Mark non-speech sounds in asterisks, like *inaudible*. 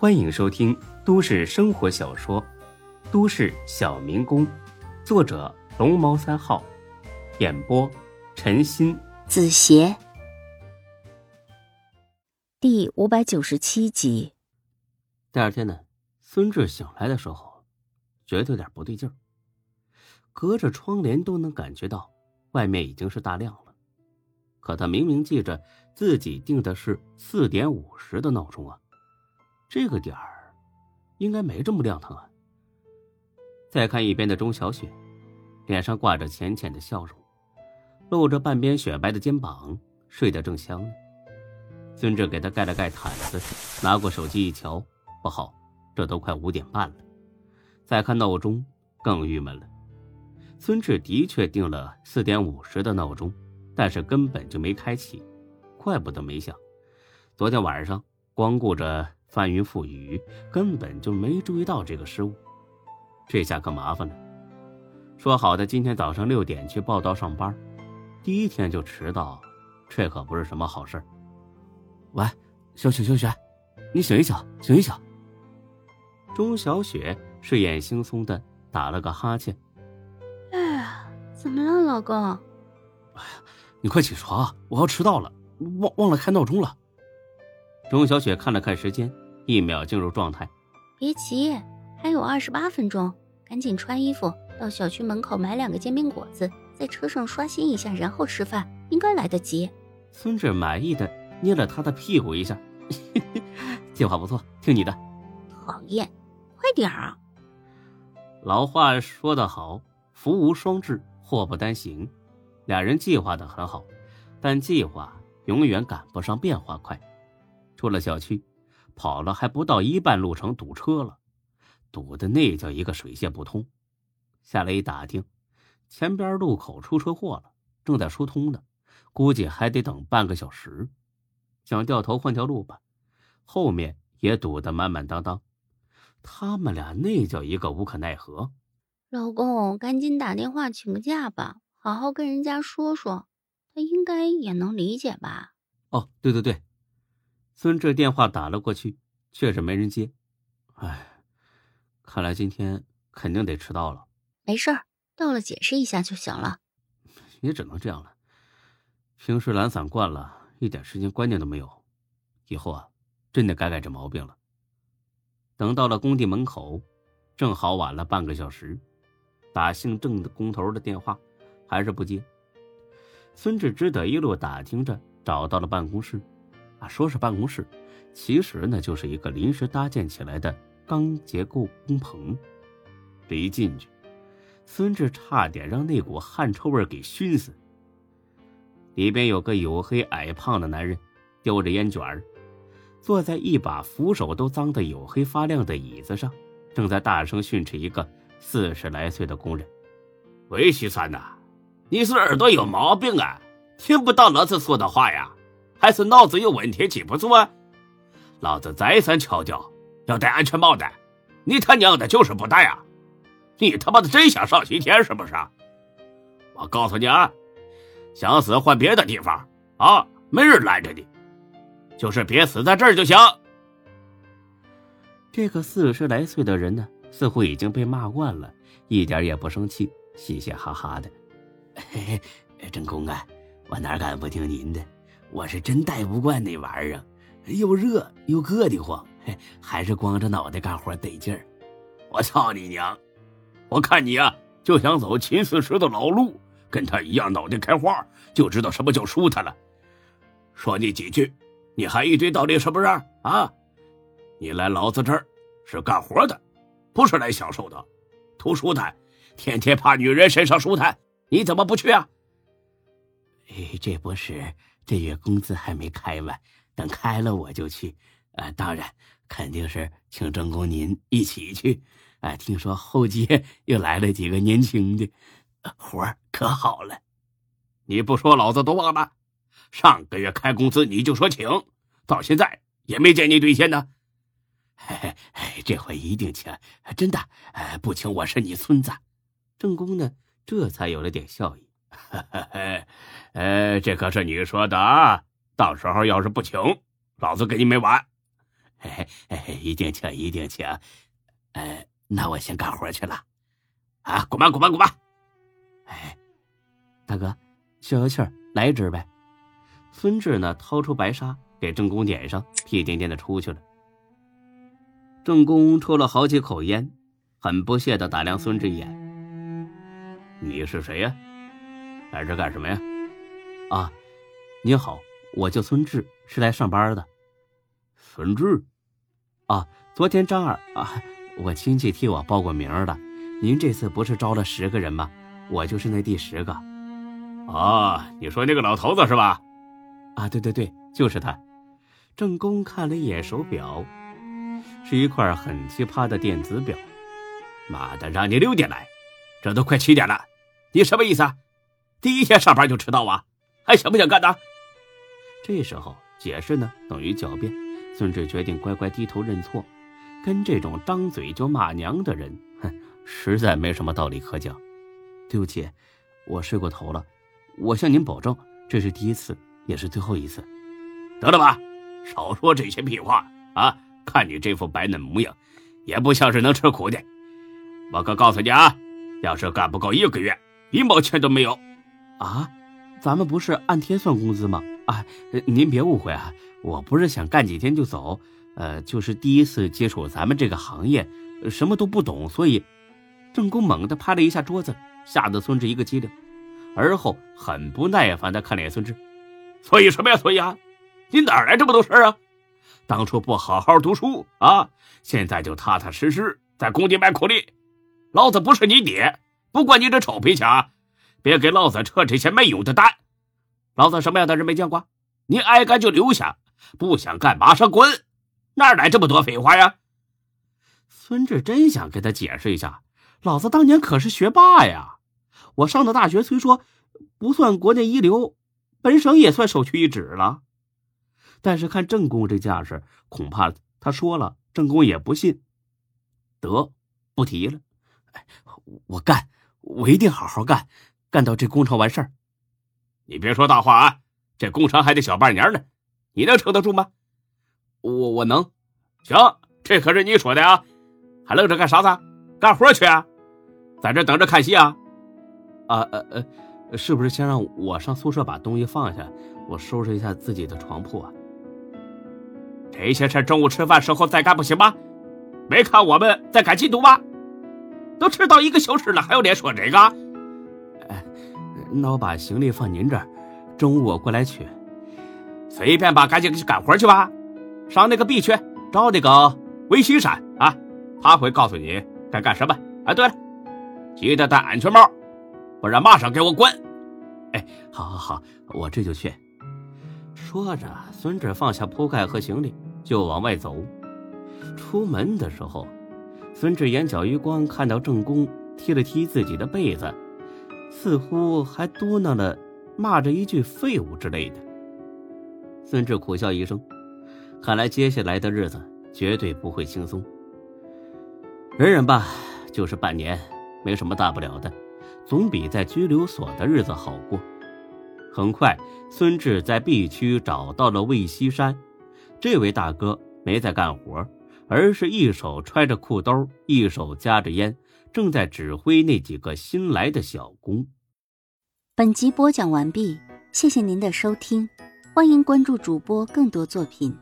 欢迎收听都市生活小说《都市小民工》，作者龙猫三号，演播陈鑫、子邪，第五百九十七集。第二天呢，孙志醒来的时候，觉得有点不对劲儿。隔着窗帘都能感觉到，外面已经是大亮了。可他明明记着自己定的是四点五十的闹钟啊，这个点儿应该没这么亮堂啊。再看一边的钟小雪，脸上挂着浅浅的笑容，露着半边雪白的肩膀，睡得正香呢。孙志给她盖了盖毯子，拿过手机一瞧，不好，这都快五点半了。再看闹钟，更郁闷了。孙志的确定了四点五十的闹钟，但是根本就没开启，怪不得没响。昨天晚上光顾着翻云覆雨，根本就没注意到这个失误。这下可麻烦了。说好的今天早上六点去报道上班，第一天就迟到，这可不是什么好事。喂，小雪，小雪，你醒一醒，醒一醒。钟小雪睡眼惺忪的打了个哈欠。哎呀怎么了，老公？哎呀，你快起床，我要迟到了，忘忘了开闹钟了。钟小雪看了看时间，一秒进入状态。别急，还有二十八分钟，赶紧穿衣服，到小区门口买两个煎饼果子，在车上刷新一下，然后吃饭，应该来得及。孙志满意的捏了他的屁股一下，*laughs* 计划不错，听你的。讨厌，快点儿啊！老话说得好，福无双至。祸不单行，俩人计划的很好，但计划永远赶不上变化快。出了小区，跑了还不到一半路程，堵车了，堵的那叫一个水泄不通。下来一打听，前边路口出车祸了，正在疏通呢，估计还得等半个小时。想掉头换条路吧，后面也堵得满满当当。他们俩那叫一个无可奈何。老公，赶紧打电话请个假吧，好好跟人家说说，他应该也能理解吧？哦，对对对，孙志电话打了过去，却是没人接。哎，看来今天肯定得迟到了。没事儿，到了解释一下就行了。也只能这样了。平时懒散惯了，一点时间观念都没有，以后啊，真得改改这毛病了。等到了工地门口，正好晚了半个小时。打姓郑的工头的电话，还是不接。孙志只得一路打听着，找到了办公室。啊，说是办公室，其实呢就是一个临时搭建起来的钢结构工棚。这一进去，孙志差点让那股汗臭味给熏死。里边有个黝黑矮胖的男人，叼着烟卷儿，坐在一把扶手都脏得黝黑发亮的椅子上，正在大声训斥一个。四十来岁的工人，喂，徐三呐，你是耳朵有毛病啊？听不到老子说的话呀？还是脑子有问题记不住啊？老子再三强调要戴安全帽的，你他娘的就是不戴啊！你他妈的真想上西天是不是？我告诉你啊，想死换别的地方啊，没人拦着你，就是别死在这儿就行。这个四十来岁的人呢？似乎已经被骂惯了，一点也不生气，嘻嘻哈哈的。*laughs* 嘿嘿，郑公啊，我哪敢不听您的？我是真戴不惯那玩意儿，又热又硌得慌，还是光着脑袋干活得劲儿。我操你娘！我看你呀，就想走秦四十的老路，跟他一样脑袋开花，就知道什么叫舒坦了。说你几句，你还一堆道理是不是？啊，你来老子这儿是干活的。不是来享受的，图舒坦，天天怕女人身上舒坦，你怎么不去啊？哎，这不是这月工资还没开完，等开了我就去。啊，当然肯定是请正宫您一起去。啊，听说后街 *laughs* 又来了几个年轻的，活可好了。你不说老子都忘了，上个月开工资你就说请，到现在也没见你兑现呢。嘿嘿，这回一定请，真的。哎，不请我是你孙子。正宫呢，这才有了点笑意。呃，*laughs* 这可是你说的啊！到时候要是不请，老子跟你没完。嘿嘿，一定请，一定请。呃，那我先干活去了。啊，滚吧，滚吧，滚吧！哎，大哥，消消气儿，来一支呗。孙志呢，掏出白沙给郑公点上，屁颠颠的出去了。郑公抽了好几口烟，很不屑的打量孙志一眼：“你是谁呀？来这干什么呀？”“啊，您好，我叫孙志，是来上班的。”“孙志？啊，昨天张二啊，我亲戚替我报过名的。您这次不是招了十个人吗？我就是那第十个。”“啊，你说那个老头子是吧？”“啊，对对对，就是他。”郑公看了一眼手表。是一块很奇葩的电子表，妈的，让你六点来，这都快七点了，你什么意思啊？第一天上班就迟到啊？还想不想干呢？这时候解释呢等于狡辩，孙志决定乖乖低头认错。跟这种张嘴就骂娘的人，哼，实在没什么道理可讲。对不起，我睡过头了。我向您保证，这是第一次，也是最后一次。得了吧，少说这些屁话啊！看你这副白嫩模样，也不像是能吃苦的。我可告诉你啊，要是干不够一个月，一毛钱都没有。啊，咱们不是按天算工资吗？啊，您别误会啊，我不是想干几天就走，呃，就是第一次接触咱们这个行业，什么都不懂，所以。郑公猛地拍了一下桌子，吓得孙志一个机灵，而后很不耐烦地看了眼孙志。所以什么呀？所以啊，你哪来这么多事啊？当初不好好读书啊，现在就踏踏实实在工地卖苦力。老子不是你爹，不管你这臭皮枪，别给老子扯这些没用的蛋。老子什么样的人没见过？你爱干就留下，不想干马上滚。哪来这么多废话呀？孙志真想给他解释一下，老子当年可是学霸呀。我上的大学虽说不算国内一流，本省也算首屈一指了。但是看郑公这架势，恐怕他说了，郑公也不信。得，不提了。我干，我一定好好干，干到这工程完事儿。你别说大话啊！这工程还得小半年呢，你能撑得住吗？我我能。行，这可是你说的啊！还愣着干啥子？干活去啊！在这等着看戏啊？啊呃呃，是不是先让我上宿舍把东西放下，我收拾一下自己的床铺啊？这些事中午吃饭时候再干不行吗？没看我们在赶进度吗？都迟到一个小时了，还有脸说这个？那我把行李放您这儿，中午我过来取。随便吧，赶紧去干活去吧。上那个 B 区找那个魏西山啊，他会告诉你该干什么。哎，对了，记得戴安全帽，不然马上给我滚！哎，好好好，我这就去。说着，孙志放下铺盖和行李。就往外走，出门的时候，孙志眼角余光看到郑公踢了踢自己的被子，似乎还嘟囔了骂着一句“废物”之类的。孙志苦笑一声，看来接下来的日子绝对不会轻松。忍忍吧，就是半年，没什么大不了的，总比在拘留所的日子好过。很快，孙志在 B 区找到了魏西山。这位大哥没在干活，而是一手揣着裤兜，一手夹着烟，正在指挥那几个新来的小工。本集播讲完毕，谢谢您的收听，欢迎关注主播更多作品。